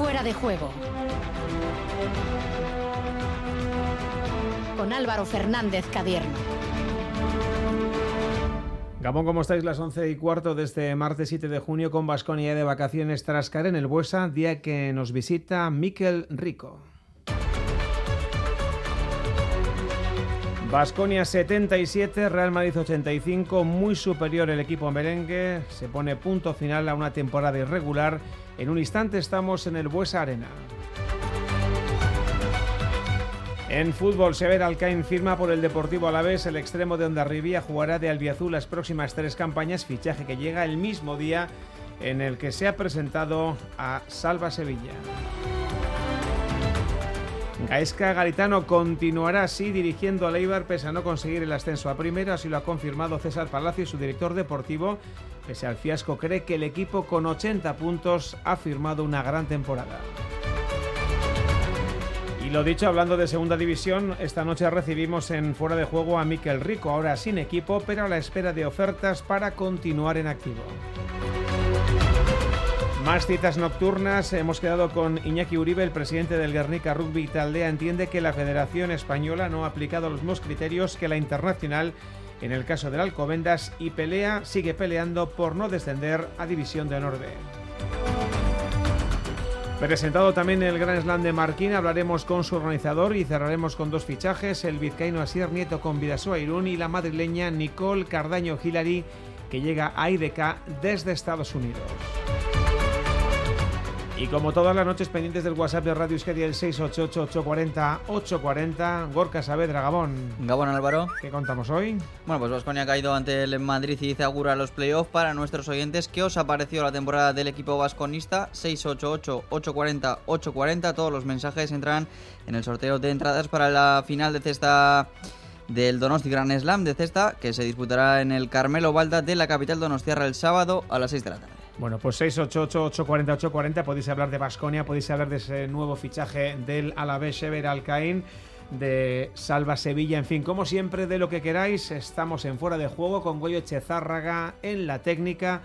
Fuera de juego. Con Álvaro Fernández Cadierno. Gabón, ¿cómo estáis? Las 11 y cuarto de este martes 7 de junio con Vasconia de vacaciones tras caer en el Buesa, día que nos visita Miquel Rico. Vasconia 77, Real Madrid 85, muy superior el equipo merengue, se pone punto final a una temporada irregular. En un instante estamos en el Buesa Arena. En fútbol, Sever Alcaín firma por el Deportivo Alavés. El extremo de Ondarribía jugará de albiazul las próximas tres campañas, fichaje que llega el mismo día en el que se ha presentado a Salva Sevilla. Gaesca Garitano continuará así dirigiendo a Leibar pese a no conseguir el ascenso a primera, así lo ha confirmado César Palacio, su director deportivo. Pese al fiasco, cree que el equipo con 80 puntos ha firmado una gran temporada. Y lo dicho, hablando de segunda división, esta noche recibimos en fuera de juego a Miquel Rico, ahora sin equipo, pero a la espera de ofertas para continuar en activo. Más citas nocturnas. Hemos quedado con Iñaki Uribe, el presidente del Guernica Rugby Taldea. Entiende que la Federación Española no ha aplicado los mismos criterios que la internacional en el caso del Alcobendas y pelea, sigue peleando por no descender a División de Honor. Presentado también el Gran Slam de Marquín, hablaremos con su organizador y cerraremos con dos fichajes, el vizcaíno Asier Nieto con Vidasoa Irún y la madrileña Nicole Cardaño Hillary, que llega a IDK desde Estados Unidos. Y como todas las noches pendientes del WhatsApp de Radio Euskadi el 688-840-840, Gorka Saavedra, Gabón. Gabón Álvaro. ¿Qué contamos hoy? Bueno, pues Vasconia ha caído ante el Madrid y dice augura los playoffs para nuestros oyentes. ¿Qué os ha parecido la temporada del equipo vasconista? 688-840-840. Todos los mensajes entran en el sorteo de entradas para la final de cesta del Donosti Grand Slam de cesta que se disputará en el Carmelo Balda de la capital donostiarra el sábado a las 6 de la tarde. Bueno, pues 688-840-840 podéis hablar de Basconia, podéis hablar de ese nuevo fichaje del Alavés Ever Alcaín, de Salva Sevilla, en fin, como siempre, de lo que queráis. Estamos en Fuera de Juego con Goyo Echezárraga en la técnica.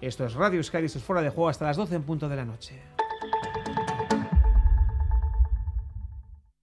Esto es Radio Sky, esto es Fuera de Juego hasta las 12 en punto de la noche.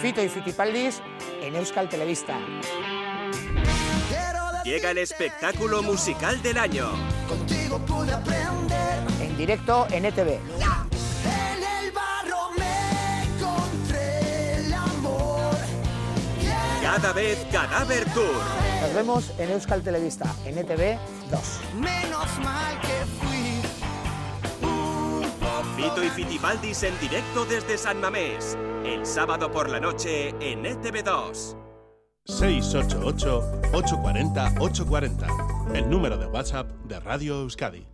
Fito y Fitipaldis en Euskal Televista. Llega el espectáculo musical del año. Contigo pude aprender. En directo en ETV. En el barro me encontré el amor. Cada vez Cadáver Tour. Nos vemos en Euskal Televista, en ETV 2. Menos mal que Fito y Fitipaldis en directo desde San Mamés. El sábado por la noche en E ETV2. 688-840-840. El número de WhatsApp de Radio Euskadi.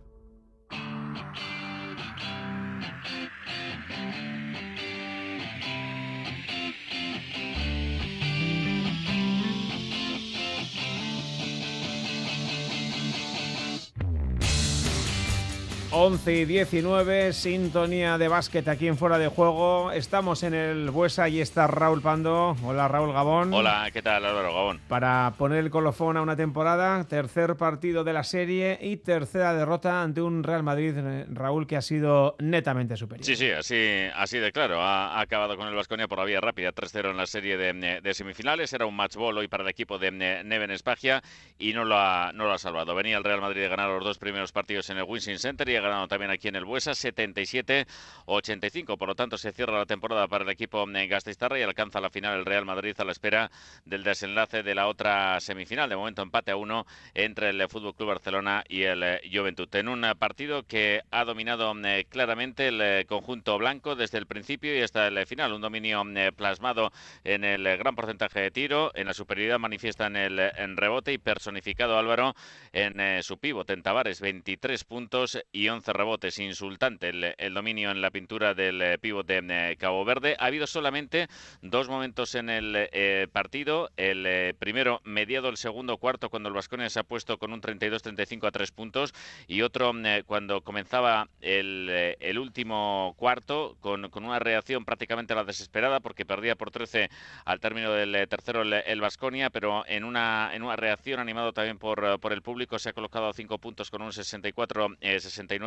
Once y 19, sintonía de básquet aquí en Fuera de Juego. Estamos en el Buesa y está Raúl Pando. Hola Raúl Gabón. Hola, ¿qué tal Álvaro Gabón? Para poner el colofón a una temporada, tercer partido de la serie y tercera derrota ante un Real Madrid, eh, Raúl, que ha sido netamente superior. Sí, sí, así, así de claro. Ha, ha acabado con el Vasconia por la vía rápida, 3-0 en la serie de, de semifinales. Era un match ball hoy para el equipo de eh, Neven Espagia y no lo, ha, no lo ha salvado. Venía el Real Madrid de ganar los dos primeros partidos en el Winston Center y ha ganado también aquí en el Buesa, 77-85. Por lo tanto, se cierra la temporada para el equipo eh, Gasteiztarra y alcanza la final el Real Madrid a la espera del desenlace de la otra semifinal. De momento, empate a uno entre el Fútbol Club Barcelona y el eh, Juventud. En un eh, partido que ha dominado claramente el conjunto blanco desde el principio y hasta el final. Un dominio plasmado en el gran porcentaje de tiro, en la superioridad manifiesta en el en rebote y personificado Álvaro en eh, su pivote en Tavares, 23 puntos y y 11 rebotes. Insultante el, dominio en la pintura del pívot de Cabo Verde. Ha habido solamente dos momentos en el partido. El primero mediado el segundo cuarto cuando el Vasconia se ha puesto con un 32-35 a tres puntos y otro cuando comenzaba el, el último cuarto con, con, una reacción prácticamente a la desesperada porque perdía por 13 al término del tercero el Vasconia, pero en una, en una reacción animado también por, por el público se ha colocado a cinco puntos con un 64-69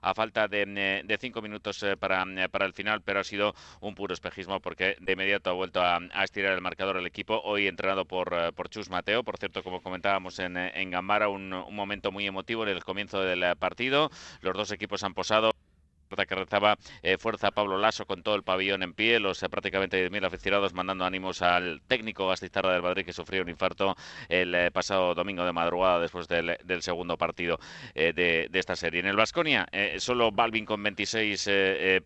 a falta de, de cinco minutos eh, para, para el final, pero ha sido un puro espejismo porque de inmediato ha vuelto a, estirar el marcador el equipo, hoy entrenado por, eh, por Chus Mateo, por cierto, como comentábamos en, en Gambara, un, un momento muy emotivo en el comienzo del partido, los dos equipos han posado que rezaba eh, fuerza Pablo Lasso con todo el pabellón en pie, los eh, prácticamente 10.000 aficionados mandando ánimos al técnico Gastistarra del Madrid que sufrió un infarto el eh, pasado domingo de madrugada después del, segundo partido de, esta serie. En el Vasconia, solo Balvin con 26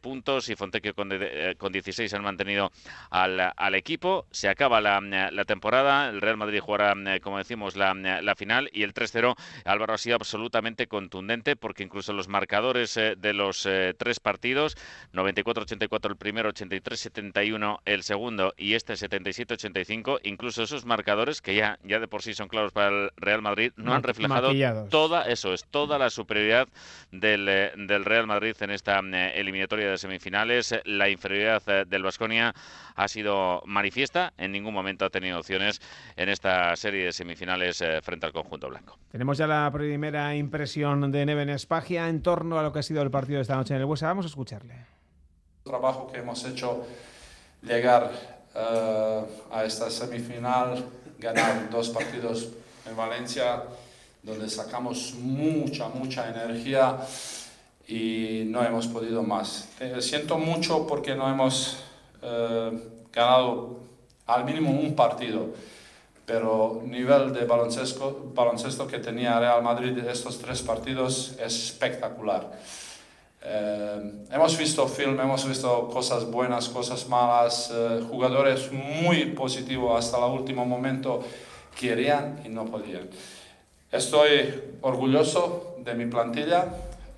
puntos y Fontecchio con, con 16 han mantenido al, equipo. Se acaba la, la, temporada, el Real Madrid jugará, como decimos, la, la final y el 3-0 Álvaro ha sido absolutamente contundente porque incluso los marcadores de los tres partidos, 94-84 el primero, 83-71 el segundo y este 77-85, incluso esos marcadores que ya, ya de por sí son claros para el Real Madrid, no han reflejado toda, eso es, toda la superioridad del, eh, del Real Madrid en esta eh, eliminatoria de semifinales, la inferioridad eh, del Vasconia ha sido manifiesta, en ningún momento ha tenido opciones en esta serie de semifinales frente al conjunto blanco. Tenemos ya la primera impresión de Neven Espagia en torno a lo que ha sido el partido de esta noche en el Vamos a escucharle. El trabajo que hemos hecho llegar eh, a esta semifinal, ganar dos partidos en Valencia, donde sacamos mucha, mucha energía y no hemos podido más. Eh, siento mucho porque no hemos eh, ganado al mínimo un partido, pero nivel de baloncesto, baloncesto que tenía Real Madrid estos tres partidos es espectacular. Eh, hemos visto film, hemos visto cosas buenas, cosas malas, eh, jugadores muy positivos hasta el último momento querían y no podían. Estoy orgulloso de mi plantilla,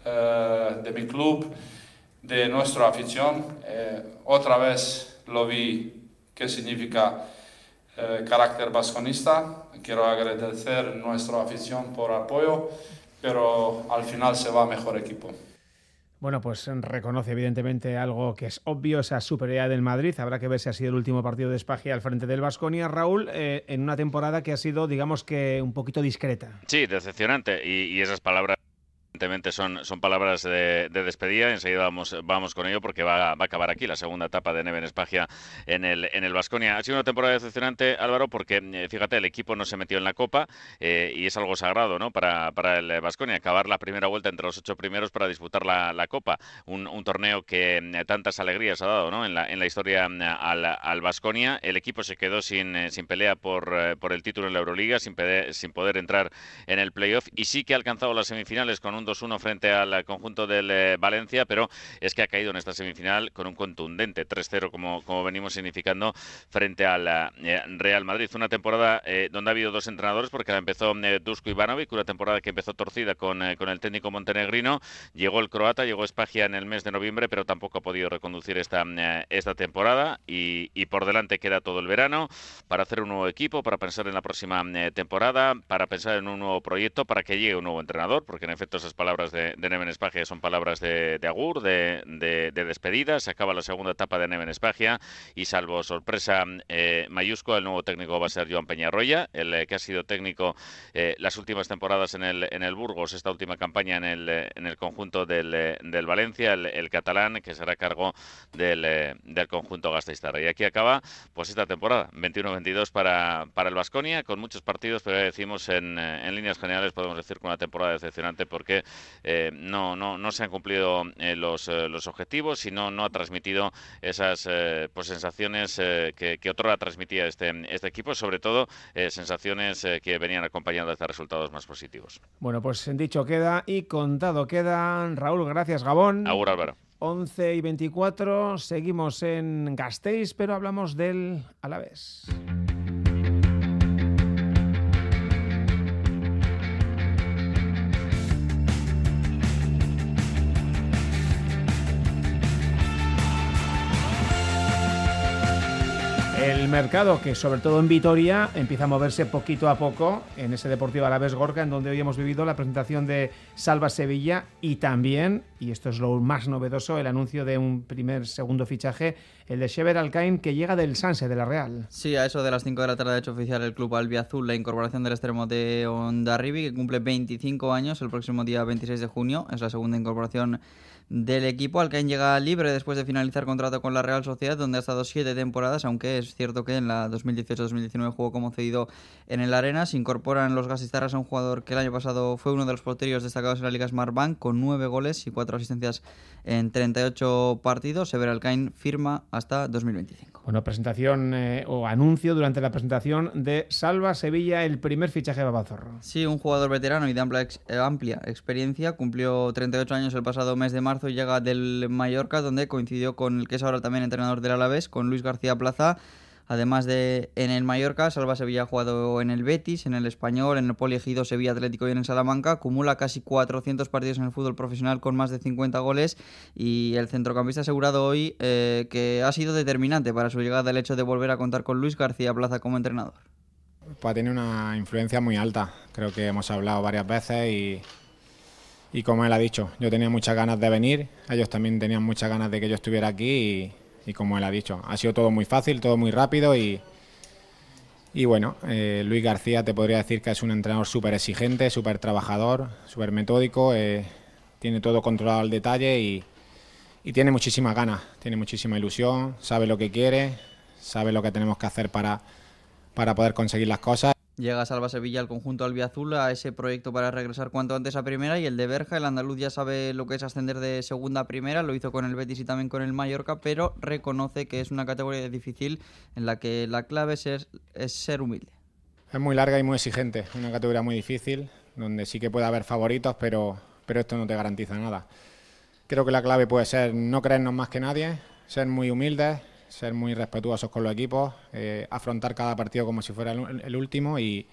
eh, de mi club, de nuestra afición. otra vez lo vi qué significa carácter vasconista. Quiero agradecer a nuestra afición por apoyo, pero al final se va mejor equipo. Bueno, pues reconoce evidentemente algo que es obvio, esa superioridad del Madrid. Habrá que ver si ha sido el último partido de Espagia al frente del Vasconia. Raúl, eh, en una temporada que ha sido, digamos que, un poquito discreta. Sí, decepcionante. y esas palabras Evidentemente son, son palabras de, despedida. Enseguida vamos, vamos con ello porque va, va, a acabar aquí la segunda etapa de Neven Espagia en el, en el Vasconia. Ha sido una temporada decepcionante, Álvaro, porque eh, fíjate, el equipo no se metió en la Copa eh, y es algo sagrado ¿no? para, para el Vasconia. Acabar la primera vuelta entre los ocho primeros para disputar la, la Copa. Un, un, torneo que eh, tantas alegrías ha dado ¿no? en, la, en la historia al Vasconia. el equipo se quedó sin, sin pelea por, por el título en la Euroliga, sin, sin poder entrar en el playoff y sí que ha alcanzado las semifinales con un 2-1 frente al conjunto del eh, Valencia, pero es que ha caído en esta semifinal con un contundente 3-0, como, como venimos significando, frente al eh, Real Madrid. Una temporada eh, donde ha habido dos entrenadores, porque la empezó Dusko Ivanovic, una temporada que empezó torcida con, con el técnico montenegrino. Llegó el croata, llegó Espagia en el mes de noviembre, pero tampoco ha podido reconducir esta, esta temporada. Y, y por delante queda todo el verano para hacer un nuevo equipo, para pensar en la próxima temporada, para pensar en un nuevo proyecto, para que llegue un nuevo entrenador, porque en efecto esas palabras de, de Neven Espagia son palabras de, agur, de, de, despedida. Se acaba la segunda etapa de Neven Espagia y salvo sorpresa eh, mayúscula, el nuevo técnico va a ser Joan Peñarroya, el eh, que ha sido técnico eh, las últimas temporadas en el, en el Burgos, esta última campaña en el, en el conjunto del, del Valencia, el, catalán, que será cargo del, del conjunto Gasteiztarra. Y aquí acaba pues esta temporada, 21-22 para, para el Vasconia, con muchos partidos, pero ya decimos en, en líneas generales podemos decir que una temporada decepcionante porque eh, no, no, no se han cumplido eh, los, eh, los objetivos y no, no ha transmitido esas pues sensaciones que, que otra transmitía este, este equipo, sobre todo sensaciones que venían acompañadas de resultados más positivos. Bueno, pues dicho queda y contado queda. Raúl, gracias, Gabón. Agur, Álvaro. 11 y 24, seguimos en Gasteiz, pero hablamos del Alavés. El mercado que sobre todo en Vitoria empieza a moverse poquito a poco en ese Deportivo Alavés Gorka en donde hoy hemos vivido la presentación de Salva Sevilla y también, y esto es lo más novedoso, el anuncio de un primer segundo fichaje, el de Shever Alcain que llega del Sanse de la Real. Sí, a eso de las 5 de la tarde ha hecho oficial el club albiazul la incorporación del extremo de Ondarribi que cumple 25 años el próximo día 26 de junio, es la segunda incorporación del equipo. Alcaín llega libre después de finalizar contrato con la Real Sociedad, donde ha estado siete temporadas, aunque es cierto que en la 2018-2019 jugó como cedido en el Arena. Se incorporan los gasistarras a un jugador que el año pasado fue uno de los porteros destacados en la Liga Smart Bank, con nueve goles y cuatro asistencias en 38 partidos. Sever Alcaín firma hasta 2025. Bueno, presentación eh, o anuncio durante la presentación de Salva Sevilla, el primer fichaje de Babazorro. Sí, un jugador veterano y de amplia, eh, amplia experiencia. Cumplió 38 años el pasado mes de marzo y llega del Mallorca, donde coincidió con el que es ahora también entrenador del Alavés, con Luis García Plaza. Además de en el Mallorca, Salva Sevilla ha jugado en el Betis, en el Español, en el Poliegido Sevilla Atlético y en el Salamanca. Acumula casi 400 partidos en el fútbol profesional con más de 50 goles y el centrocampista ha asegurado hoy eh, que ha sido determinante para su llegada el hecho de volver a contar con Luis García Plaza como entrenador. Pues tener una influencia muy alta. Creo que hemos hablado varias veces y, y como él ha dicho, yo tenía muchas ganas de venir, ellos también tenían muchas ganas de que yo estuviera aquí y y como él ha dicho, ha sido todo muy fácil, todo muy rápido y, y bueno, eh, Luis García te podría decir que es un entrenador súper exigente, súper trabajador, súper metódico, eh, tiene todo controlado al detalle y, y tiene muchísimas ganas, tiene muchísima ilusión, sabe lo que quiere, sabe lo que tenemos que hacer para, para poder conseguir las cosas. Llega Salva Sevilla al conjunto albiazul a ese proyecto para regresar cuanto antes a primera y el de Berja, el andaluz ya sabe lo que es ascender de segunda a primera, lo hizo con el Betis y también con el Mallorca, pero reconoce que es una categoría difícil en la que la clave es ser, es ser humilde. Es muy larga y muy exigente, una categoría muy difícil, donde sí que puede haber favoritos, pero, pero esto no te garantiza nada. Creo que la clave puede ser no creernos más que nadie, ser muy humildes, ser muy respetuosos con los equipos, eh, afrontar cada partido como si fuera el, último y,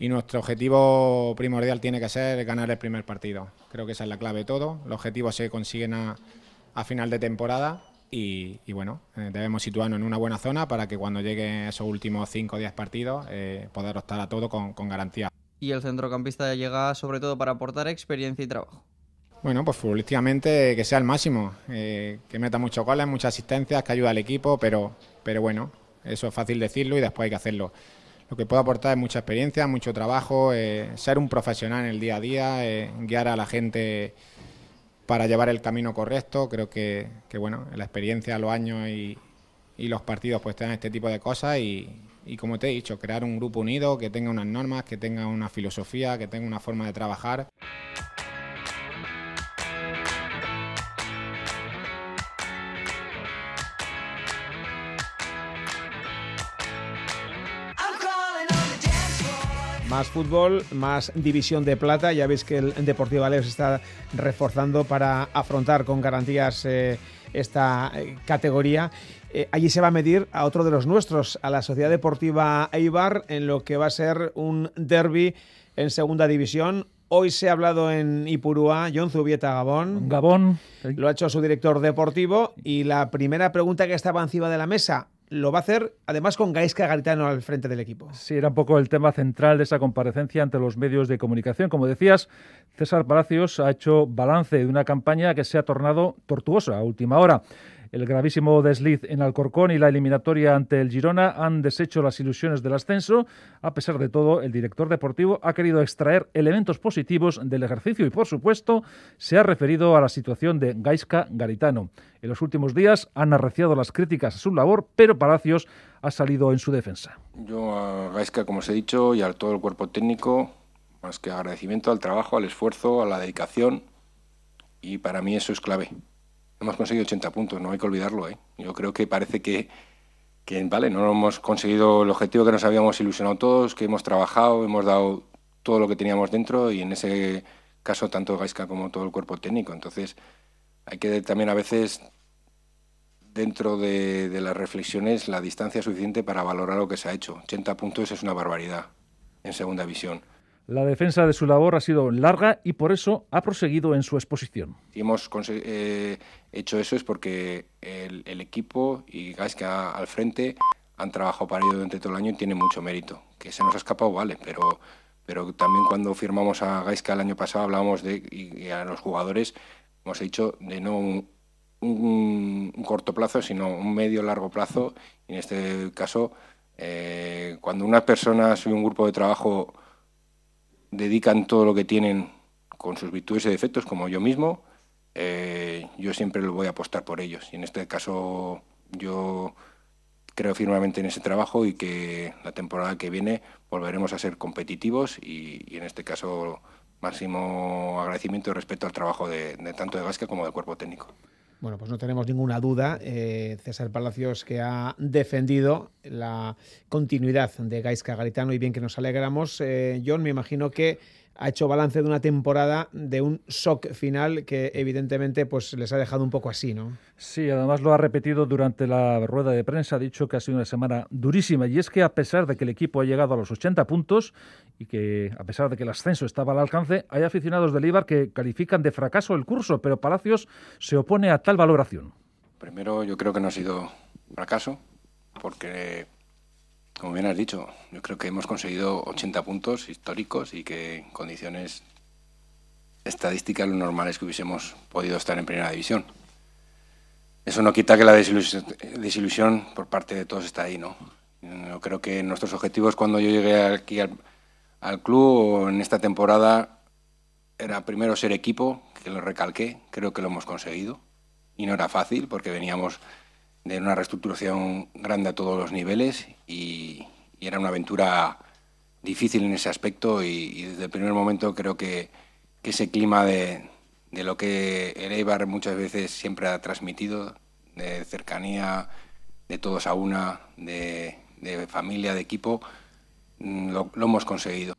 nuestro objetivo primordial tiene que ser ganar el primer partido. Creo que esa es la clave de todo. Los objetivos se consiguen a, a final de temporada y, y bueno, eh, debemos situarnos en una buena zona para que cuando lleguen esos últimos 5 o 10 partidos eh, poder optar a todo con, con garantía. Y el centrocampista llega sobre todo para aportar experiencia y trabajo. Bueno, pues futbolísticamente que sea el máximo, eh, que meta muchos goles, muchas asistencias, que ayude al equipo, pero, pero bueno, eso es fácil decirlo y después hay que hacerlo. Lo que puedo aportar es mucha experiencia, mucho trabajo, eh, ser un profesional en el día a día, eh, guiar a la gente para llevar el camino correcto. Creo que, que bueno, la experiencia, los años y, los partidos pues tengan este tipo de cosas y, y como te he dicho, crear un grupo unido que tenga unas normas, que tenga una filosofía, que tenga una forma de trabajar. Más fútbol, más división de plata. Ya veis que el Deportivo Alex está reforzando para afrontar con garantías eh, esta eh, categoría. Eh, allí se va a medir a otro de los nuestros, a la Sociedad Deportiva Eibar, en lo que va a ser un derby en segunda división. Hoy se ha hablado en Ipurúa, John Zubieta Gabón. Gabón. Lo ha hecho su director deportivo. Y la primera pregunta que estaba encima de la mesa, lo va a hacer además con Gaisca Garitano al frente del equipo. Sí, era un poco el tema central de esa comparecencia ante los medios de comunicación. Como decías, César Palacios ha hecho balance de una campaña que se ha tornado tortuosa a última hora. El gravísimo desliz en Alcorcón y la eliminatoria ante el Girona han deshecho las ilusiones del ascenso. A pesar de todo, el director deportivo ha querido extraer elementos positivos del ejercicio y, por supuesto, se ha referido a la situación de Gaisca Garitano. En los últimos días han arreciado las críticas a su labor, pero Palacios ha salido en su defensa. Yo a Gaisca, como os he dicho, y a todo el cuerpo técnico, más que agradecimiento al trabajo, al esfuerzo, a la dedicación, y para mí eso es clave hemos conseguido 80 puntos, no hay que olvidarlo. ¿eh? Yo creo que parece que, que, vale, no hemos conseguido el objetivo que nos habíamos ilusionado todos, que hemos trabajado, hemos dado todo lo que teníamos dentro y en ese caso tanto Gaisca como todo el cuerpo técnico. Entonces hay que también a veces dentro de, de las reflexiones la distancia suficiente para valorar lo que se ha hecho. 80 puntos es una barbaridad en segunda visión. La defensa de su labor ha sido larga y por eso ha proseguido en su exposición. Si hemos eh, hecho eso es porque el, el equipo y Gaisca al frente han trabajado para ello durante todo el año y tiene mucho mérito. Que se nos ha escapado, vale, pero, pero también cuando firmamos a Gaiska el año pasado hablábamos de, y, a los jugadores, hemos dicho, de no un, un, corto plazo, sino un medio largo plazo. Y en este caso, eh, cuando unas personas y un grupo de trabajo dedican todo lo que tienen con sus virtudes y defectos, como yo mismo, eh, yo siempre lo voy a apostar por ellos. Y en este caso, yo creo firmemente en ese trabajo y que la temporada que viene volveremos a ser competitivos y, en este caso máximo agradecimiento y respeto al trabajo de, tanto de Gasca como del cuerpo técnico. Bueno, pues no tenemos ninguna duda. Eh, César Palacios que ha defendido la continuidad de Gaisca Garitano y bien que nos alegramos. Eh, John, me imagino que ha hecho balance de una temporada de un shock final que evidentemente pues les ha dejado un poco así, ¿no? Sí, además lo ha repetido durante la rueda de prensa, ha dicho que ha sido una semana durísima y es que a pesar de que el equipo ha llegado a los 80 puntos y que a pesar de que el ascenso estaba al alcance, hay aficionados del Ibar que califican de fracaso el curso, pero Palacios se opone a tal valoración. Primero yo creo que no ha sido fracaso porque como bien has dicho, yo creo que hemos conseguido 80 puntos históricos y que en condiciones estadísticas lo normal es que hubiésemos podido estar en primera división. Eso no quita que la desilusión, por parte de todos está ahí, ¿no? Yo creo que nuestros objetivos cuando yo llegué aquí al, al club en esta temporada era primero ser equipo, que lo recalqué, creo que lo hemos conseguido. Y no era fácil porque veníamos de una reestructuración grande a todos los niveles y, era una aventura difícil en ese aspecto y, desde el primer momento creo que, ese clima de, lo que el Eibar muchas veces siempre ha transmitido, de cercanía, de todos a una, de, familia, de equipo, mm, lo hemos conseguido.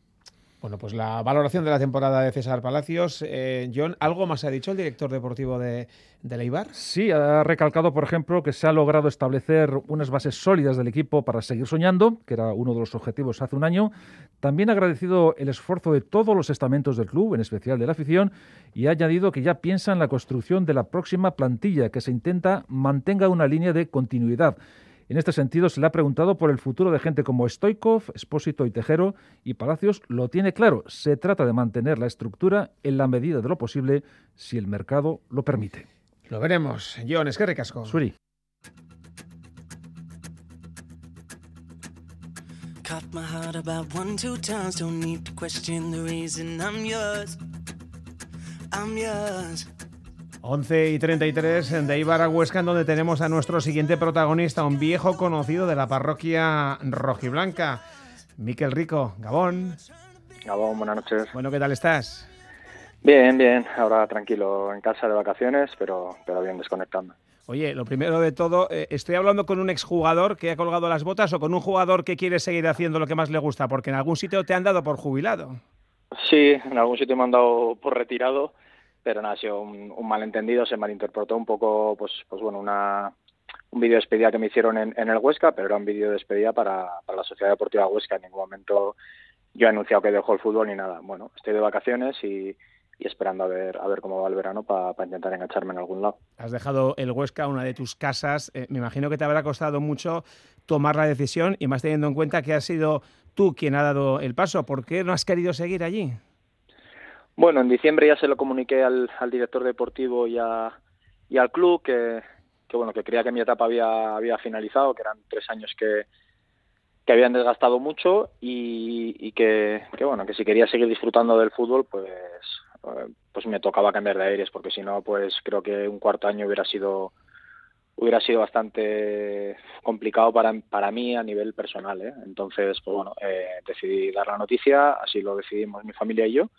Bueno, pues la valoración de la temporada de César Palacios. Eh, John, ¿algo más ha dicho el director deportivo de, de Leibar? Sí, ha recalcado, por ejemplo, que se ha logrado establecer unas bases sólidas del equipo para seguir soñando, que era uno de los objetivos hace un año. También ha agradecido el esfuerzo de todos los estamentos del club, en especial de la afición, y ha añadido que ya piensa en la construcción de la próxima plantilla, que se intenta mantenga una línea de continuidad. En este sentido, se le ha preguntado por el futuro de gente como Stoikov, Espósito y Tejero, y Palacios lo tiene claro. Se trata de mantener la estructura en la medida de lo posible, si el mercado lo permite. Lo veremos. John, es que recasco. Suri. my heart about one, two times. Don't need to question the reason I'm yours. I'm yours. 11 y 33 de Ibar a Huesca, en donde tenemos a nuestro siguiente protagonista, un viejo conocido de la parroquia rojiblanca, Miquel Rico. Gabón. Gabón, buenas noches. Bueno, ¿qué tal estás? Bien, bien. Ahora tranquilo en casa de vacaciones, pero, pero bien desconectando. Oye, lo primero de todo, eh, ¿estoy hablando con un exjugador que ha colgado las botas o con un jugador que quiere seguir haciendo lo que más le gusta? Porque en algún sitio te han dado por jubilado. Sí, en algún sitio me han dado por retirado pero ha sido un, malentendido, se malinterpretó un poco, pues, pues bueno, una, un vídeo de despedida que me hicieron en, el Huesca, pero era un vídeo de despedida para, la Sociedad Deportiva Huesca. En ningún momento yo he anunciado que dejo el fútbol ni nada. Bueno, estoy de vacaciones y, esperando a ver a ver cómo va el verano para intentar engancharme en algún lado. Has dejado el Huesca, una de tus casas. Eh, me imagino que te habrá costado mucho tomar la decisión y más teniendo en cuenta que has sido tú quien ha dado el paso. ¿Por qué no has querido seguir allí? Bueno, en diciembre ya se lo comuniqué al, director deportivo y, y al club que, bueno que creía que mi etapa había, había finalizado, que eran tres años que, que habían desgastado mucho y, que, bueno que si quería seguir disfrutando del fútbol pues eh, pues me tocaba cambiar de aires porque si no pues creo que un cuarto año hubiera sido hubiera sido bastante complicado para, para mí a nivel personal ¿eh? entonces pues bueno eh, decidí dar la noticia así lo decidimos mi familia y yo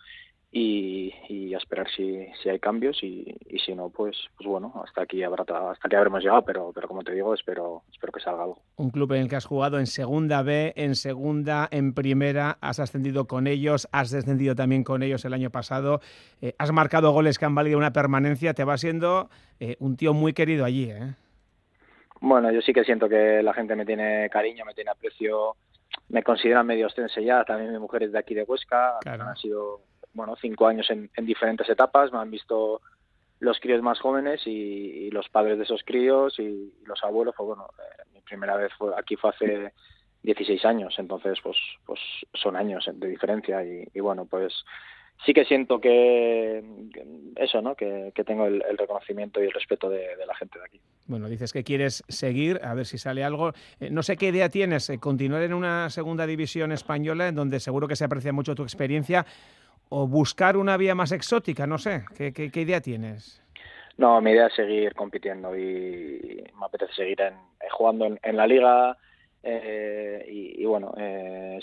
y, y a esperar si, si hay cambios y, y, si no pues pues bueno hasta aquí habrá hasta aquí habremos llegado pero pero como te digo espero espero que salga algo un club en el que has jugado en segunda B en segunda en primera has ascendido con ellos has descendido también con ellos el año pasado eh, has marcado goles que han valido una permanencia te va siendo eh, un tío muy querido allí ¿eh? bueno yo sí que siento que la gente me tiene cariño me tiene aprecio me consideran medio ostense ya también mi mujer es de aquí de Huesca ha sido bueno, cinco años en, diferentes etapas, me han visto los críos más jóvenes y, los padres de esos críos y, los abuelos, pues bueno, eh, mi primera vez fue aquí fue hace 16 años, entonces pues pues son años de diferencia y, y bueno, pues sí que siento que, eso, ¿no? Que, tengo el, reconocimiento y el respeto de, la gente de aquí. Bueno, dices que quieres seguir, a ver si sale algo. Eh, no sé qué idea tienes, eh, continuar en una segunda división española, en donde seguro que se aprecia mucho tu experiencia, o buscar una vía más exótica, no sé. ¿Qué, qué, idea tienes? No, mi idea es seguir compitiendo y me apetece seguir en, jugando en, la liga. Eh, y, y, bueno,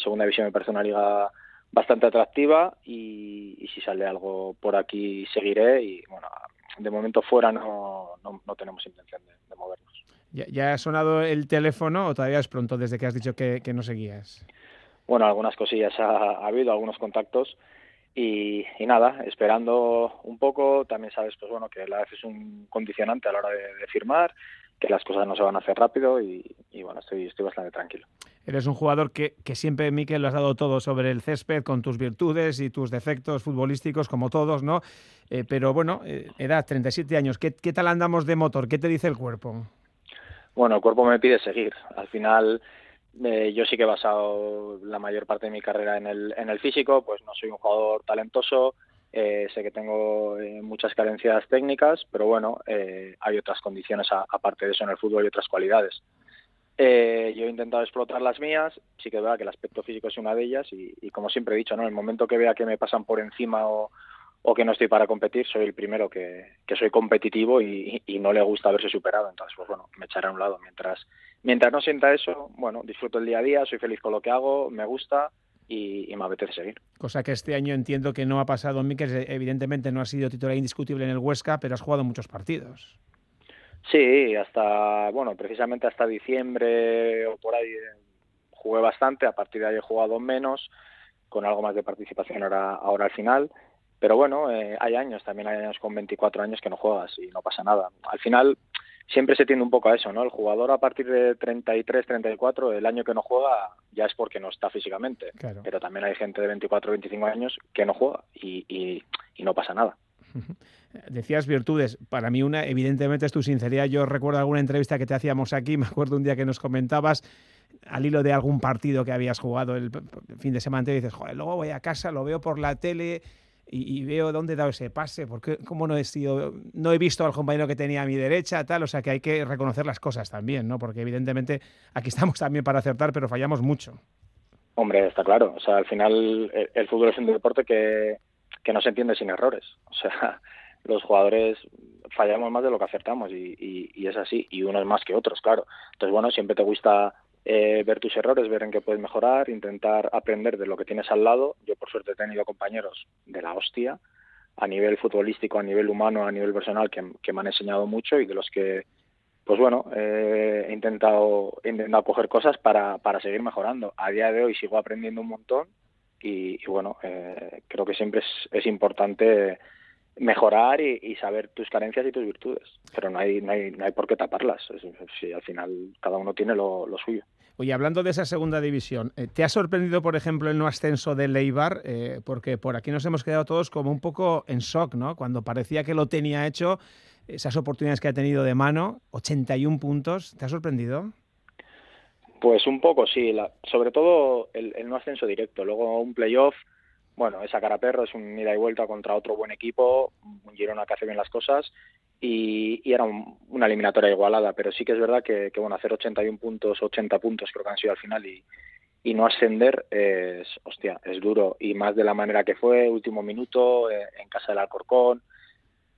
segunda división me parece una liga bastante atractiva y, si sale algo por aquí seguiré y bueno, de momento fuera no, no, tenemos intención de, movernos. ¿Ya, ha sonado el teléfono o todavía es pronto desde que has dicho que, no seguías? Bueno, algunas cosillas ha, habido, algunos contactos y, nada, esperando un poco, también sabes pues bueno que la vez es un condicionante a la hora de firmar que las cosas no se van a hacer rápido y, bueno, estoy, estoy bastante tranquilo. Eres un jugador que, que, siempre, Miquel, lo has dado todo sobre el césped, con tus virtudes y tus defectos futbolísticos, como todos, ¿no? Eh, pero bueno, eh, edad, 37 años, ¿Qué, ¿qué tal andamos de motor? ¿Qué te dice el cuerpo? Bueno, el cuerpo me pide seguir. Al final, eh, yo sí que he basado la mayor parte de mi carrera en el, en el físico, pues no soy un jugador talentoso, eh, sé que tengo eh, muchas carencias técnicas, pero bueno, eh, hay otras condiciones aparte de eso en el fútbol y otras cualidades. yo he intentado explotar las mías, sí que es verdad que el aspecto físico es una de ellas y, como siempre he dicho, ¿no? el momento que vea que me pasan por encima o, que no estoy para competir, soy el primero que, soy competitivo y, no le gusta verse superado. Entonces, pues bueno, me echaré a un lado. Mientras, mientras no sienta eso, bueno, disfruto el día a día, soy feliz con lo que hago, me gusta y, me apetece seguir. Cosa que este año entiendo que no ha pasado, Miquel, evidentemente no ha sido titular indiscutible en el Huesca, pero has jugado muchos partidos. Sí, hasta, bueno, precisamente hasta diciembre o por ahí eh, jugué bastante, a partir de ahí he jugado menos, con algo más de participación ahora, ahora al final, pero bueno, eh, hay años, también hay años con 24 años que no juegas y no pasa nada. Al final siempre se tiende un poco a eso, ¿no? El jugador a partir de 33, 34, el año que no juega ya es porque no está físicamente. Pero también hay gente de 24, 25 años que no juega y, y, no pasa nada. Decías virtudes. Para mí una, evidentemente, es tu sinceridad. Yo recuerdo alguna entrevista que te hacíamos aquí. Me acuerdo un día que nos comentabas al hilo de algún partido que habías jugado el fin de semana y dices, joder, luego voy a casa, lo veo por la tele y, veo dónde he dado ese pase, porque cómo no he sido, no he visto al compañero que tenía a mi derecha, tal, o sea que hay que reconocer las cosas también, ¿no? Porque evidentemente aquí estamos también para acertar, pero fallamos mucho. Hombre, está claro, o sea, al final el, fútbol es un deporte que, que, no se entiende sin errores, o sea, los jugadores fallamos más de lo que acertamos y, y, y es así, y unos más que otros, claro. Entonces, bueno, siempre te gusta eh, ver tus errores, ver en qué puedes mejorar, intentar aprender de lo que tienes al lado. Yo por suerte he tenido compañeros de la hostia, a nivel futbolístico, a nivel humano, a nivel personal, que, me han enseñado mucho y de los que, pues bueno, eh, he, intentado, he intentado coger cosas para, para seguir mejorando. A día de hoy sigo aprendiendo un montón y, bueno, eh, creo que siempre es, es importante mejorar y, saber tus carencias y tus virtudes. Pero no hay, no hay, no hay por qué taparlas. Si al final cada uno tiene lo, suyo. Oye, hablando de esa segunda división, eh, ¿te ha sorprendido, por ejemplo, el no ascenso de Leibar? Eh, porque por aquí nos hemos quedado todos como un poco en shock, ¿no? Cuando parecía que lo tenía hecho, esas oportunidades que ha tenido de mano, 81 puntos, ¿te ha sorprendido? Pues un poco, sí. sobre todo el, el no ascenso directo. Luego un playoff bueno, esa cara perro es un ida y vuelta contra otro buen equipo, un Girona que hace bien las cosas y, era una eliminatoria igualada, pero sí que es verdad que, bueno, hacer 81 puntos, 80 puntos creo que han sido al final y, y no ascender es, hostia, es duro y más de la manera que fue, último minuto, eh, en casa del Alcorcón,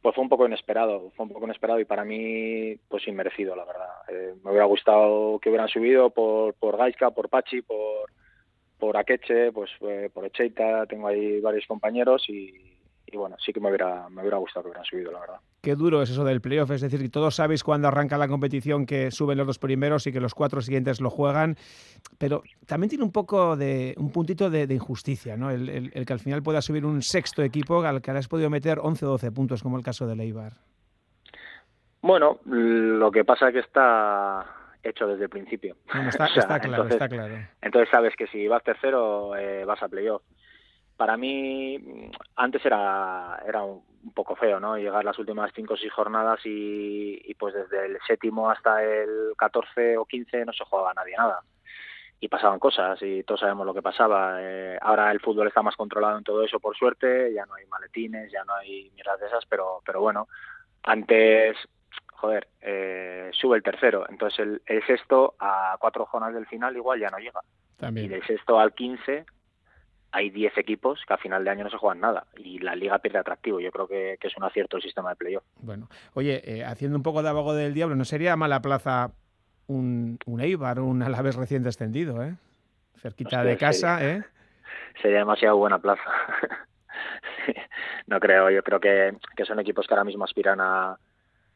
pues fue un poco inesperado, fue un poco inesperado y para mí pues inmerecido, la verdad. Eh, me hubiera gustado que hubieran subido por, por Gaisca, por Pachi, por por Akeche, pues eh, por Echeita, tengo ahí varios compañeros y, bueno, sí que me hubiera, me hubiera gustado que hubieran subido, la verdad. Qué duro es eso del playoff, es decir, que todos sabéis cuando arranca la competición que suben los dos primeros y que los cuatro siguientes lo juegan, pero también tiene un poco de, un puntito de, injusticia, ¿no? El, que al final pueda subir un sexto equipo al que has podido meter 11 o 12 puntos, como el caso de Leibar. Bueno, lo que pasa es que está hecho desde el principio. está, claro, entonces, está claro. Entonces sabes que si vas tercero eh, vas a playoff. Para mí antes era, era un, poco feo, ¿no? Llegar las últimas cinco o seis jornadas y, y, pues desde el séptimo hasta el 14 o 15 no se jugaba nadie nada. Y pasaban cosas y todos sabemos lo que pasaba. Eh, ahora el fútbol está más controlado en todo eso, por suerte. Ya no hay maletines, ya no hay mierdas de esas, pero, pero bueno, antes, joder, eh, sube el tercero. Entonces el, el, sexto a cuatro jornadas del final igual ya no llega. También. Y del sexto al 15 hay 10 equipos que a final de año no se juegan nada y la liga pierde atractivo. Yo creo que, es un acierto el sistema de playoff. Bueno, oye, eh, haciendo un poco de abogado del diablo, ¿no sería mala plaza un, un Eibar, un Alavés recién descendido, eh? Cerquita de casa, sería, ¿eh? Sería demasiado buena plaza. no creo, yo creo que, que, son equipos que ahora mismo aspiran a,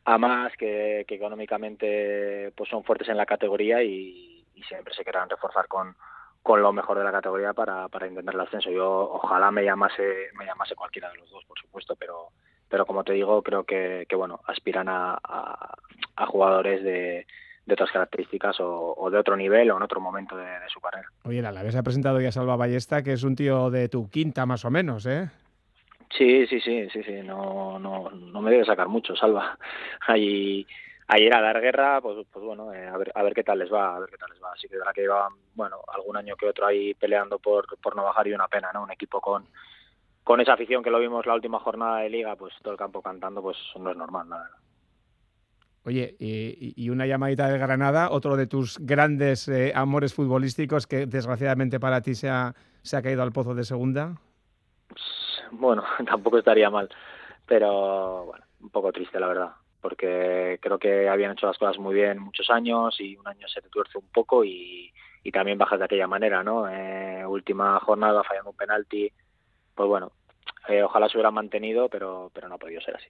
a más, que, que económicamente pues son fuertes en la categoría y, y siempre se querrán reforzar con con lo mejor de la categoría para, para intentar el ascenso. Yo ojalá me llamase, me llamase cualquiera de los dos, por supuesto, pero, pero como te digo, creo que, que bueno, aspiran a, a, a jugadores de, de otras características o, o, de otro nivel o en otro momento de, de su carrera. Oye, la Alavés ha presentado ya Salva Ballesta, que es un tío de tu quinta más o menos, ¿eh? Sí, sí, sí, sí, sí, no, no, no me debe sacar mucho, Salva. Ahí ayer a dar guerra, pues, pues bueno, eh, a, ver, a ver qué tal les va, a ver qué tal les va. Así que la que llevaban, bueno, algún año que otro ahí peleando por, por no bajar y una pena, ¿no? Un equipo con, con esa afición que lo vimos la última jornada de liga, pues todo el campo cantando, pues no es normal, nada. Oye, y, y, una llamadita de Granada, otro de tus grandes eh, amores futbolísticos que desgraciadamente para ti se ha, se ha caído al pozo de segunda. Bueno, tampoco estaría mal, pero bueno, un poco triste la verdad porque creo que habían hecho las cosas muy bien muchos años y un año se te tuerce un poco y, también bajas de aquella manera, ¿no? Eh, última jornada fallando un penalti, pues bueno, eh, ojalá se hubiera mantenido, pero, pero no ha podido ser así.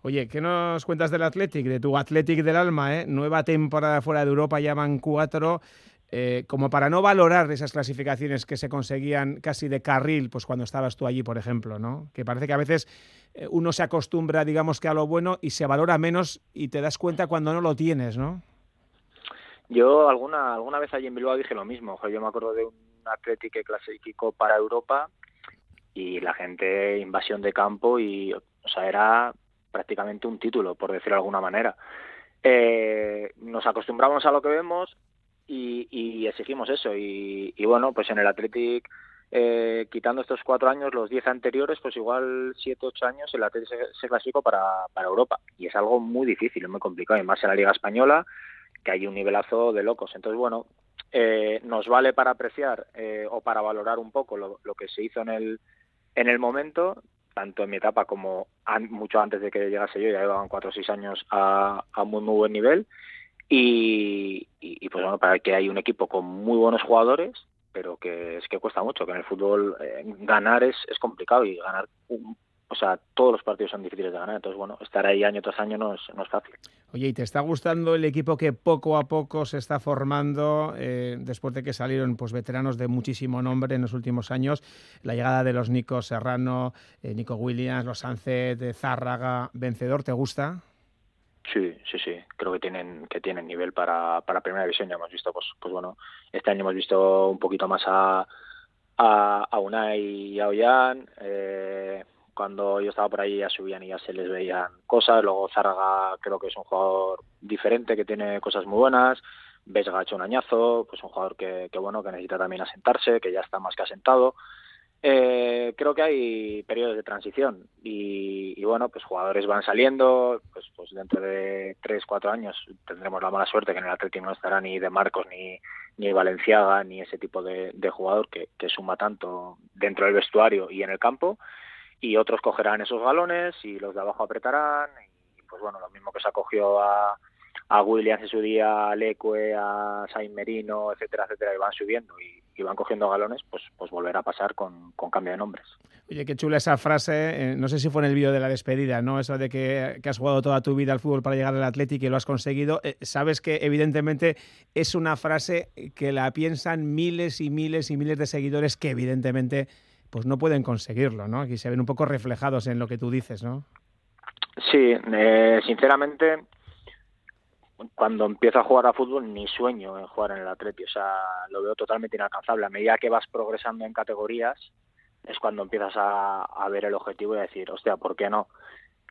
Oye, ¿qué nos cuentas del Athletic, de tu Athletic del alma? Eh? Nueva temporada fuera de Europa, ya van cuatro. Eh, como para no valorar esas clasificaciones que se conseguían casi de carril, pues cuando estabas tú allí, por ejemplo, ¿no? Que parece que a veces uno se acostumbra, digamos que a lo bueno y se valora menos y te das cuenta cuando no lo tienes, ¿no? Yo alguna alguna vez allí en Bilbao dije lo mismo. Yo me acuerdo de un Atlético que clasificó para Europa y la gente invasión de campo y, o sea, era prácticamente un título, por decirlo de alguna manera. Eh, nos acostumbramos a lo que vemos y, y exigimos eso. Y, y, bueno, pues en el Athletic, eh, quitando estos cuatro años, los diez anteriores, pues igual siete, ocho años el Athletic se, se clasificó para, Europa. Y es algo muy difícil, muy complicado, y más en la Liga Española, que hay un nivelazo de locos. Entonces, bueno, eh, nos vale para apreciar eh, o para valorar un poco lo, lo que se hizo en el, en el momento, tanto en mi etapa como mucho antes de que llegase yo, ya llevaban cuatro o seis años a, muy, muy buen nivel. Y, y, pues bueno, para que hay un equipo con muy buenos jugadores, pero que es que cuesta mucho, que en el fútbol eh, ganar es, es complicado y ganar, o sea, todos los partidos son difíciles de ganar, entonces bueno, estar ahí año tras año no es, no es fácil. Oye, ¿y te está gustando el equipo que poco a poco se está formando eh, después de que salieron pues veteranos de muchísimo nombre en los últimos años? La llegada de los Nico Serrano, eh, Nico Williams, los Sánchez, Zárraga, vencedor, ¿te gusta? Sí, sí, sí. Creo que tienen que tienen nivel para, para primera división. Ya hemos visto, pues, pues bueno, este año hemos visto un poquito más a, a, a Unai y a Ollán. Eh, cuando yo estaba por ahí ya subían y ya se les veían cosas. Luego Zárraga creo que es un jugador diferente que tiene cosas muy buenas. Vesga ha hecho un añazo, pues un jugador que, que bueno que necesita también asentarse, que ya está más que asentado. Eh, creo que hay periodos de transición y, y, bueno, pues jugadores van saliendo, pues, pues dentro de tres, cuatro años tendremos la mala suerte que en el Atlético no estará ni de Marcos ni, ni Valenciaga ni ese tipo de, jugador que, que, suma tanto dentro del vestuario y en el campo. Y otros cogerán esos galones y los de abajo apretarán y pues bueno, lo mismo que se acogió a, a Williams en su día, a Leque, a Sain Merino, etcétera, etcétera, y van subiendo y, y, van cogiendo galones, pues, pues volverá a pasar con, con cambio de nombres. Oye, qué chula esa frase, eh, no sé si fue en el vídeo de la despedida, ¿no? Eso de que, que, has jugado toda tu vida al fútbol para llegar al Atlético y lo has conseguido. Eh, sabes que evidentemente es una frase que la piensan miles y miles y miles de seguidores que evidentemente pues no pueden conseguirlo, ¿no? Aquí se ven un poco reflejados en lo que tú dices, ¿no? Sí, eh, sinceramente cuando empiezo a jugar a fútbol ni sueño en jugar en el Atleti, o sea, lo veo totalmente inalcanzable. A medida que vas progresando en categorías, es cuando empiezas a, ver el objetivo y a decir, hostia, ¿por qué no?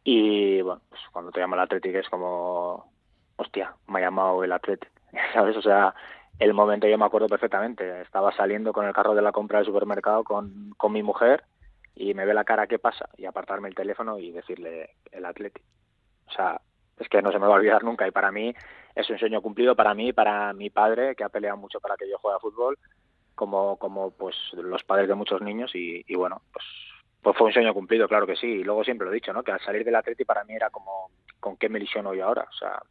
Y bueno, pues cuando te llama el Atlético es como, hostia, me ha llamado el Atlético, ¿sabes? O sea, el momento yo me acuerdo perfectamente. Estaba saliendo con el carro de la compra del supermercado con, con mi mujer y me ve la cara qué pasa y apartarme el teléfono y decirle el Atlético. O sea, es que no se me va a olvidar nunca y para mí es un sueño cumplido para mí, para mi padre que ha peleado mucho para que yo juegue a fútbol como, como pues los padres de muchos niños y, bueno, pues, pues fue un sueño cumplido, claro que sí. Y luego siempre lo he dicho, ¿no? Que al salir del Atleti para mí era como, ¿con qué me ilusiono yo ahora? O sea,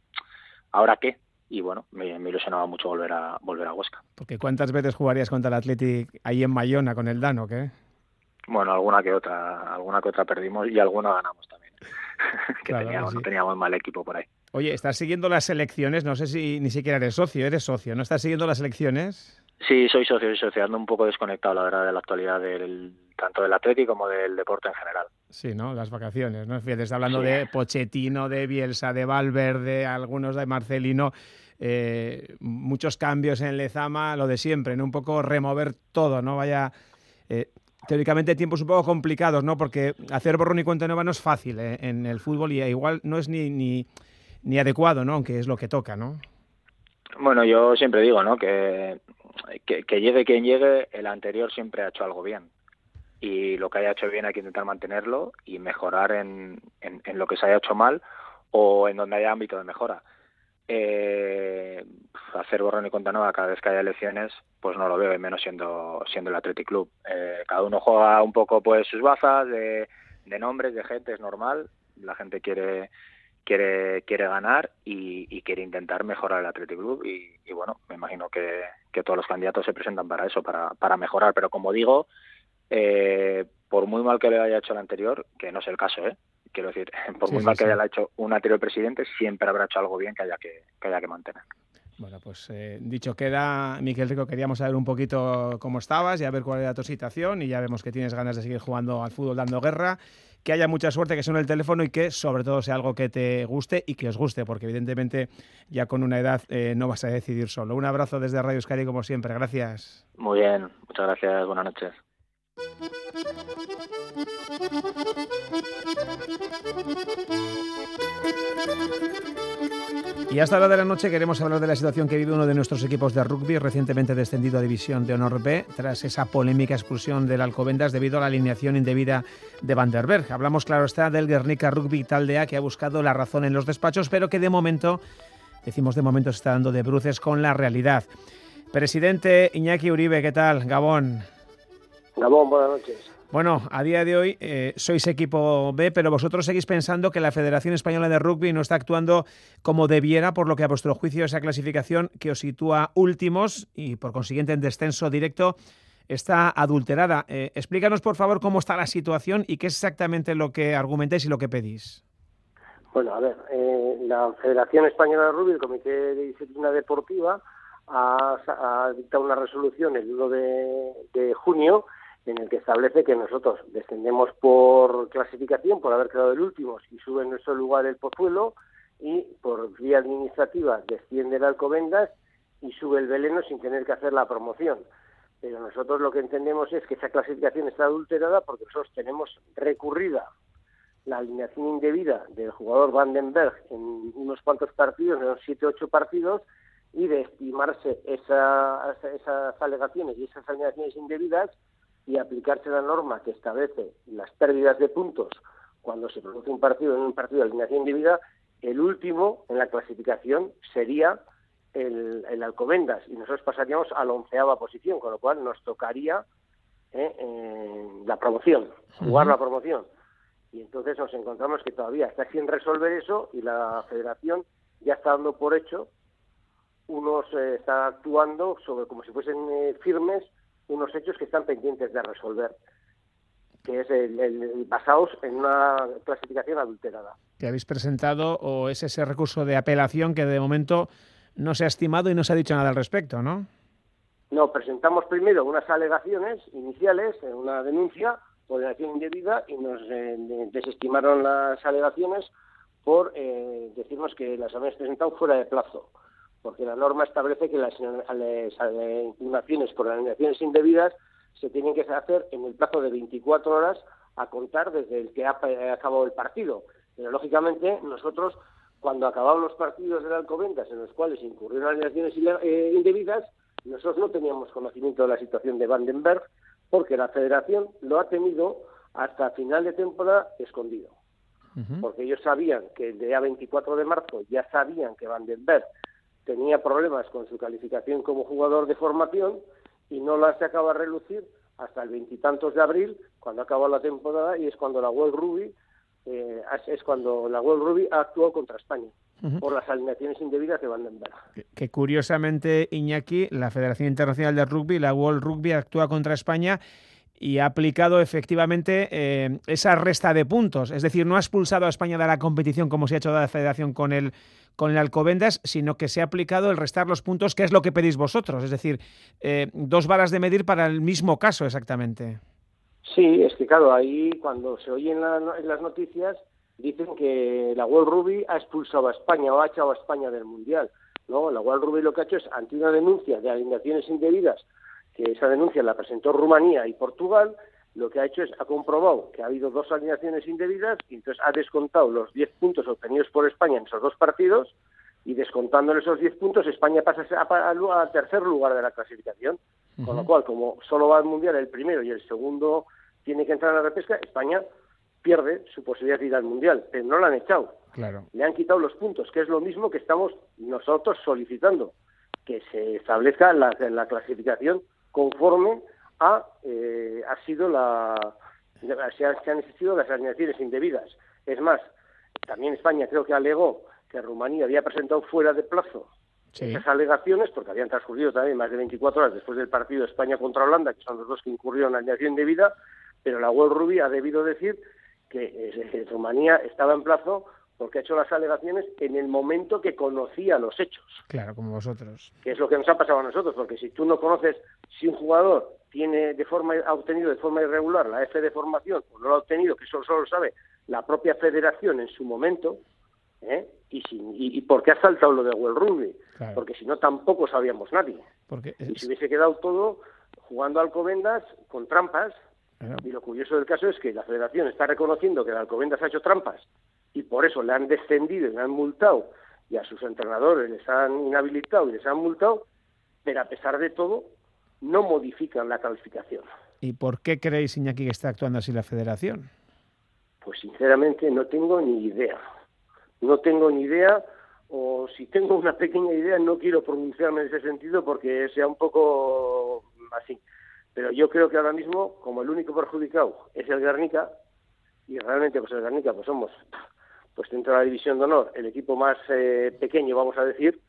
¿ahora qué? Y bueno, me, ilusionaba mucho volver a volver a Huesca. Porque ¿cuántas veces jugarías contra el Atleti ahí en Mayona con el Dano, qué? Bueno, alguna que otra, alguna que otra perdimos y alguna ganamos también. que teníamos, teníamos mal equipo por ahí. Oye, ¿estás siguiendo las elecciones? No sé si ni siquiera eres socio, eres socio, ¿no estás siguiendo las elecciones? Sí, soy socio, soy socio, ando un poco desconectado, la verdad, de la actualidad del tanto del Atlético como del deporte en general. Sí, ¿no? Las vacaciones, ¿no? Fíjate, está hablando de Pochettino, de Bielsa, de Valverde, algunos de Marcelino, eh, muchos cambios en Lezama, lo de siempre, ¿no? Un poco remover todo, ¿no? Vaya... Eh, teóricamente tiempos un poco complicados, ¿no? Porque hacer borrón y cuenta nueva no es fácil ¿eh? en el fútbol y igual no es ni, ni, ni adecuado, ¿no? Aunque es lo que toca, ¿no? Bueno, yo siempre digo, ¿no? Que que, llegue quien llegue, el anterior siempre ha hecho algo bien. Y lo que haya hecho bien hay que intentar mantenerlo y mejorar en, en, lo que se haya hecho mal o en donde haya ámbito de mejora. Eh, hacer borrón y cuenta nueva cada vez que haya elecciones, pues no lo veo, y menos siendo, siendo el Athletic Club. Eh, cada uno juega un poco pues sus bazas de, nombres, de gente, es normal. La gente quiere quiere quiere ganar y, quiere intentar mejorar el Athletic Club y, bueno me imagino que, todos los candidatos se presentan para eso para, para mejorar pero como digo eh, por muy mal que le haya hecho el anterior que no es el caso eh quiero decir por muy mal que haya hecho un anterior presidente siempre habrá hecho algo bien que haya que, que haya que mantener bueno, pues eh, dicho queda, Miquel Rico, queríamos saber un poquito cómo estabas y a ver cuál era tu situación y ya vemos que tienes ganas de seguir jugando al fútbol dando guerra que haya mucha suerte, que suene el teléfono y que sobre todo sea algo que te guste y que os guste, porque evidentemente ya con una edad eh, no vas a decidir solo. Un abrazo desde Radio Euskadi como siempre, gracias. Muy bien, muchas gracias, buenas noches. Y hasta la de la noche queremos hablar de la situación que vive uno de nuestros equipos de rugby, recientemente descendido a División de Honor B, tras esa polémica expulsión del Alcobendas debido a la alineación indebida de Van der Berg. Hablamos, claro está, del Guernica Rugby Taldea, que ha buscado la razón en los despachos, pero que de momento, decimos de momento, se está dando de bruces con la realidad. Presidente Iñaki Uribe, ¿qué tal? Gabón. Gabón, buenas noches. Bueno, a día de hoy eh, sois equipo B, pero vosotros seguís pensando que la Federación Española de Rugby no está actuando como debiera, por lo que a vuestro juicio esa clasificación que os sitúa últimos y por consiguiente en descenso directo está adulterada. Eh, explícanos, por favor, cómo está la situación y qué es exactamente lo que argumentáis y lo que pedís. Bueno, a ver, eh, la Federación Española de Rugby, el Comité de Disciplina Deportiva, ha, dictado una resolución el 1 de junio en el que establece que nosotros descendemos por clasificación, por haber quedado el último, y sube en nuestro lugar el Pozuelo, y por vía administrativa desciende el Alcobendas y sube el Veleno sin tener que hacer la promoción. Pero nosotros lo que entendemos es que esa clasificación está adulterada porque nosotros tenemos recurrida la alineación indebida del jugador Vandenberg en unos cuantos partidos, en unos siete ocho partidos, y de estimarse esa, esas alegaciones y esas alineaciones indebidas, y aplicarse la norma que establece las pérdidas de puntos cuando se produce un partido en un partido de alineación indebida, el último en la clasificación sería el, el Alcobendas y nosotros pasaríamos a la onceava posición, con lo cual nos tocaría eh, la promoción, jugar la promoción. Y entonces nos encontramos que todavía está sin resolver eso y la federación ya está dando por hecho, unos eh, está actuando sobre como si fuesen eh, firmes unos hechos que están pendientes de resolver, que es el, basados en una clasificación adulterada. Que habéis presentado o es ese recurso de apelación que de momento no se ha estimado y no se ha dicho nada al respecto, ¿no? No, presentamos primero unas alegaciones iniciales, una denuncia por denegación indebida y nos eh, desestimaron las alegaciones por eh, decirnos que las habíamos presentado fuera de plazo porque la norma establece que las, impugnaciones por alineaciones indebidas se tienen que hacer en el plazo de 24 horas a contar desde el que ha acabado el partido. Pero lógicamente nosotros, cuando acababan los partidos de Alcobendas en los cuales incurrieron alineaciones eh, indebidas, nosotros no teníamos conocimiento de la situación de Vandenberg porque la federación lo ha tenido hasta final de temporada escondido. Porque ellos sabían que el día 24 de marzo ya sabían que Vandenberg tenía problemas con su calificación como jugador de formación y no las acaba a relucir hasta el veintitantos de abril, cuando acabó la temporada y es cuando la World Rugby eh, es cuando la World Rugby actuó contra España por las alineaciones indebidas de Vandenberg. Que, que, curiosamente, Iñaki, la Federación Internacional de Rugby, la World Rugby, actúa contra España y ha aplicado efectivamente eh, esa resta de puntos. Es decir, no ha expulsado a España de la competición como se ha hecho de la Federación con el, con el Alcobendas, sino que se ha aplicado el restar los puntos, que es lo que pedís vosotros. Es decir, eh, dos varas de medir para el mismo caso exactamente. Sí, es que claro, ahí cuando se oyen en las noticias dicen que la World Rugby ha expulsado a España o ha echado a España del Mundial. No, la World Rugby lo que ha hecho es, ante una denuncia de alineaciones indebidas que esa denuncia la presentó Rumanía y Portugal, lo que ha hecho es, ha comprobado que ha habido dos alineaciones indebidas y entonces ha descontado los 10 puntos obtenidos por España en esos dos partidos y descontándole esos 10 puntos, España pasa al tercer lugar de la clasificación. Con lo cual, como solo va al Mundial el primero y el segundo tiene que entrar a la repesca, España pierde su posibilidad de ir al Mundial, pero no la han echado. Claro. Le han quitado los puntos, que es lo mismo que estamos nosotros solicitando, que se establezca la, la clasificación conforme a eh, ha sido la se, han existido las alineaciones indebidas. Es más, también España creo que alegó que Rumanía había presentado fuera de plazo esas alegaciones, porque habían transcurrido también más de 24 horas después del partido España contra Holanda, que son los dos que incurrieron en la alineación indebida, pero la World Rugby ha debido decir que eh, Rumanía estaba en plazo porque ha hecho las alegaciones en el momento que conocía los hechos. Claro, como vosotros. Que es lo que nos ha pasado a nosotros, porque si tú no conoces si un jugador tiene de forma ha obtenido de forma irregular la F de formación o no lo ha obtenido, que eso solo lo sabe la propia federación en su momento, ¿eh? y, y, por qué ha saltado lo de World Rugby, porque si no tampoco sabíamos nadie. Porque Y si hubiese quedado todo jugando Alcobendas con trampas, y lo curioso del caso es que la federación está reconociendo que el Alcobendas ha hecho trampas y por eso le han descendido y le han multado y a sus entrenadores les han inhabilitado y les han multado, pero a pesar de todo no modifican la calificación. ¿Y por qué creéis, Iñaki, que está actuando así la federación? Pues sinceramente no tengo ni idea. No tengo ni idea, o si tengo una pequeña idea no quiero pronunciarme en ese sentido porque sea un poco así. Pero yo creo que ahora mismo, como el único perjudicado es el Guernica, y realmente pues el Guernica pues somos pues dentro de la división de honor el equipo más eh, pequeño, vamos a decir,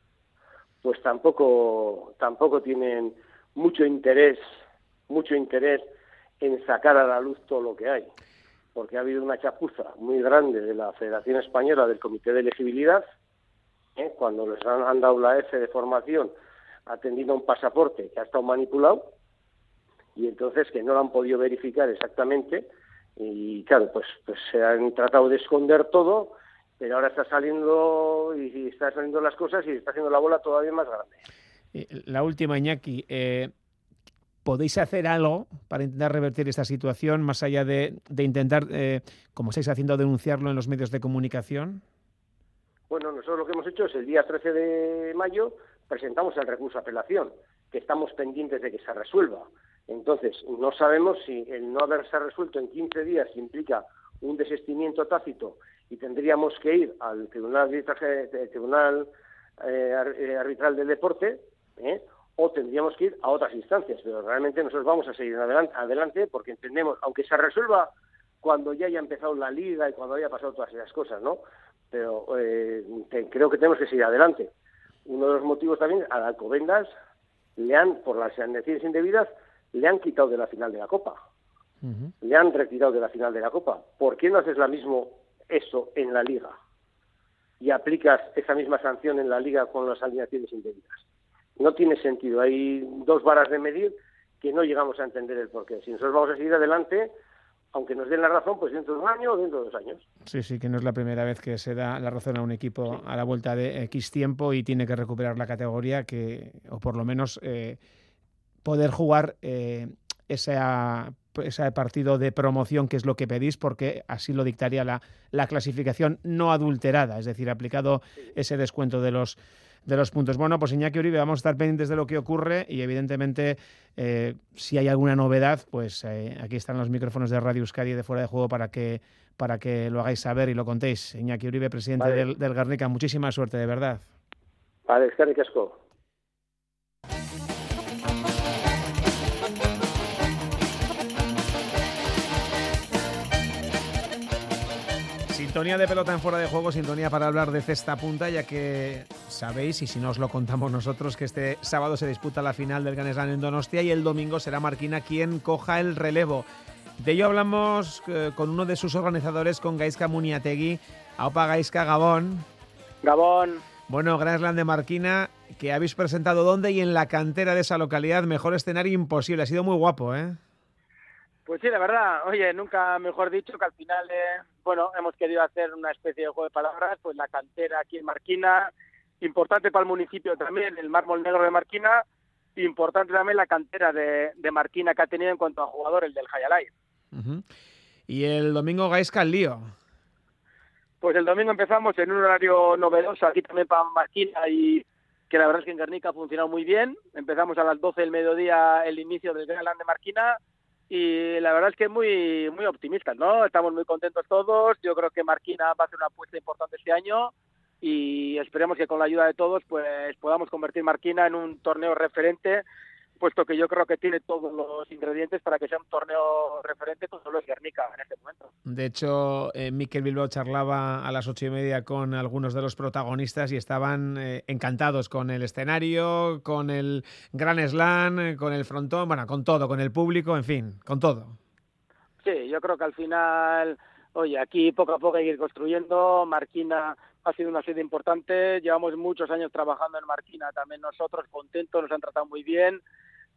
pues tampoco tampoco tienen mucho interés, mucho interés en sacar a la luz todo lo que hay, porque ha habido una chapuza muy grande de la Federación Española del Comité de Elegibilidad, ¿eh? cuando les han, dado la F de formación atendiendo a un pasaporte que ha estado manipulado y entonces que no lo han podido verificar exactamente y claro, pues, pues se han tratado de esconder todo, pero ahora está saliendo y está saliendo las cosas y está haciendo la bola todavía más grande. La última, Iñaki, eh, ¿podéis hacer algo para intentar revertir esta situación más allá de, intentar, eh, como estáis haciendo, denunciarlo en los medios de comunicación? Bueno, nosotros lo que hemos hecho es el día 13 de mayo presentamos el recurso de apelación, que estamos pendientes de que se resuelva. Entonces, no sabemos si el no haberse resuelto en 15 días implica un desistimiento tácito y tendríamos que ir al Tribunal, tribunal eh, eh, Arbitral del Deporte ¿eh? o tendríamos que ir a otras instancias. Pero realmente nosotros vamos a seguir adelante, adelante porque entendemos, aunque se resuelva cuando ya haya empezado la liga y cuando haya pasado todas esas cosas, ¿no? Pero creo que tenemos que seguir adelante. Uno de los motivos también, a Alcobendas le han, por las necesidades indebidas, le han quitado de la final de la Copa. Le han retirado de la final de la Copa. ¿Por qué no haces la mismo eso en la Liga? Y aplicas esa misma sanción en la Liga con las alineaciones indebidas. No tiene sentido. Hay dos varas de medir que no llegamos a entender el porqué. Si nosotros vamos a seguir adelante, aunque nos den la razón, pues dentro de un año o dentro de dos años. Sí, sí, que no es la primera vez que se da la razón a un equipo a la vuelta de X tiempo y tiene que recuperar la categoría que, o por lo menos eh, poder jugar eh, esa ese partido de promoción que es lo que pedís, porque así lo dictaría la, la clasificación no adulterada, es decir, aplicado ese descuento de los de los puntos. Bueno, pues Iñaki Uribe, vamos a estar pendientes de lo que ocurre y evidentemente eh, si hay alguna novedad, pues eh, aquí están los micrófonos de Radio Euskadi de fuera de juego para que para que lo hagáis saber y lo contéis. Iñaki Uribe, presidente del, del Garnica, muchísima suerte, de verdad. Vale, es Sintonía de pelota en fuera de juego, sintonía para hablar de cesta punta, ya que sabéis, y si no os lo contamos nosotros, que este sábado se disputa la final del Ganeslan en Donostia y el domingo será Marquina quien coja el relevo. De ello hablamos eh, con uno de sus organizadores, con Gaisca Muniategui. Aupa Gaisca, Gabón. Gabón. Bueno, Gran de Marquina, que habéis presentado dónde y en la cantera de esa localidad, mejor escenario imposible. Ha sido muy guapo, ¿eh? Pues sí, la verdad, oye, nunca mejor dicho que al final, eh, bueno, hemos querido hacer una especie de juego de palabras, pues la cantera aquí en Marquina, importante para el municipio también, el mármol negro de Marquina, importante también la cantera de, Marquina que ha tenido en cuanto a jugador, el del Hayalay. Y el domingo Gaisca el lío. Pues el domingo empezamos en un horario novedoso aquí también para Marquina y que la verdad es que en Guernica ha funcionado muy bien. Empezamos a las 12 del mediodía el inicio del Gran de Marquina y la verdad es que muy muy optimistas, ¿no? Estamos muy contentos todos. Yo creo que Marquina va a ser una apuesta importante este año y esperemos que con la ayuda de todos pues podamos convertir Marquina en un torneo referente puesto que yo creo que tiene todos los ingredientes para que sea un torneo referente con solo es Guernica en este momento. De hecho, eh, Miquel Bilbao charlaba a las ocho y media con algunos de los protagonistas y estaban eh, encantados con el escenario, con el Gran Slam, con el frontón, bueno, con todo, con el público, en fin, con todo. Sí, yo creo que al final, oye, aquí poco a poco hay que ir construyendo. Marquina ha sido una sede importante, llevamos muchos años trabajando en Marquina, también nosotros contentos, nos han tratado muy bien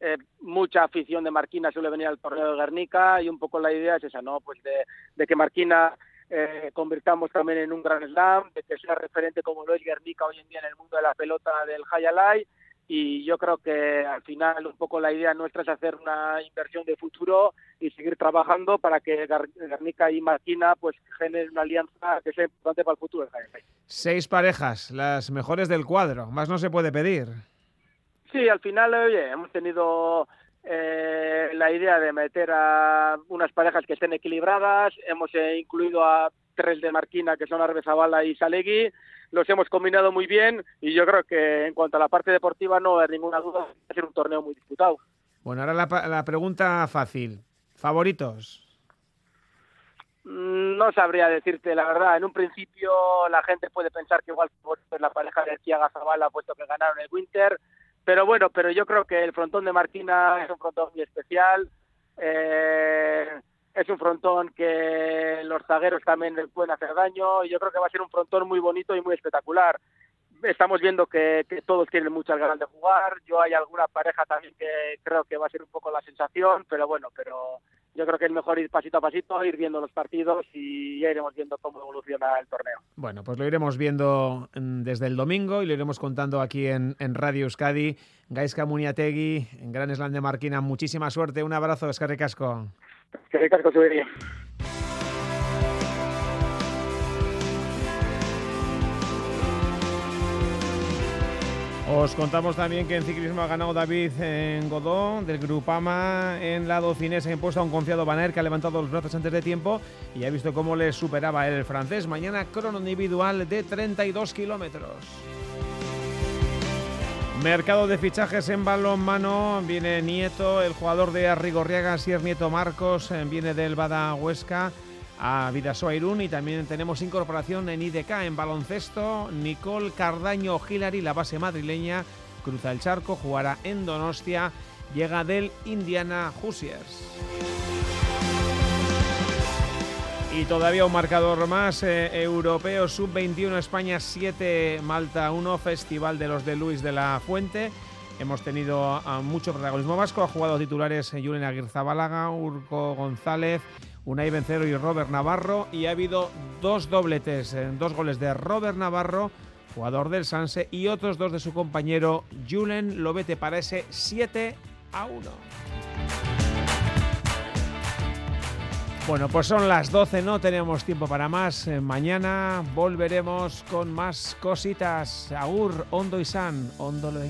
eh, mucha afición de Marquina suele venir al torneo de Guernica y un poco la idea es esa, ¿no? Pues de, que Marquina eh, convirtamos también en un gran slam, de que sea referente como lo es Guernica hoy en día en el mundo de la pelota del Hayalay y yo creo que al final un poco la idea nuestra es hacer una inversión de futuro y seguir trabajando para que Guernica y Marquina pues generen una alianza que sea importante para el futuro del. Seis parejas, las mejores del cuadro, más no se puede pedir. Sí, al final, oye, hemos tenido eh, la idea de meter a unas parejas que estén equilibradas, hemos eh, incluido a tres de Marquina que son Arbezabala y Salegui, los hemos combinado muy bien y yo creo que en cuanto a la parte deportiva no hay ninguna duda, va a ser un torneo muy disputado. Bueno, ahora la, la pregunta fácil. ¿Favoritos? Mm, no sabría decirte la verdad. En un principio la gente puede pensar que igual es la pareja de Arquiaga Zabala, puesto que ganaron el Winter pero bueno, pero yo creo que el frontón de Martina es un frontón muy especial. Eh, es un frontón que los zagueros también le pueden hacer daño y yo creo que va a ser un frontón muy bonito y muy espectacular. Estamos viendo que, que todos tienen muchas ganas de jugar. Yo hay alguna pareja también que creo que va a ser un poco la sensación, pero bueno, pero yo creo que es mejor ir pasito a pasito, ir viendo los partidos y ya iremos viendo cómo evoluciona el torneo. Bueno, pues lo iremos viendo mm, desde el domingo y lo iremos contando aquí en, Radio Euskadi. Gaisca Muniategui, en Gran Slam de Marquina, muchísima suerte. Un abrazo, Escarri Casco. Os contamos también que en ciclismo ha ganado David en Godó del Grupama en la Docinesa impuesto a un confiado Banner que ha levantado los brazos antes de tiempo y ha visto cómo le superaba el francés. Mañana crono individual de 32 kilómetros. Mercado de fichajes en balón mano. Viene Nieto, el jugador de Arrigorriaga, es Nieto Marcos, viene del Bada Huesca a Vidasoa Irún y también tenemos incorporación en IDK en baloncesto. Nicole Cardaño Hilary, la base madrileña, cruza el charco, jugará en Donostia, llega del Indiana Hoosiers. Y todavía un marcador más eh, europeo, sub-21 España 7, Malta 1, Festival de los de Luis de la Fuente. Hemos tenido mucho protagonismo vasco, ha jugado titulares eh, Julen Aguirre Urco González, Unai Vencero y Robert Navarro y ha habido dos dobletes, eh, dos goles de Robert Navarro, jugador del Sanse, y otros dos de su compañero Julen Lobete para ese 7 a 1. Bueno, pues son las 12, no tenemos tiempo para más. Eh, mañana volveremos con más cositas. Agur, Ondo y San, Ondo lo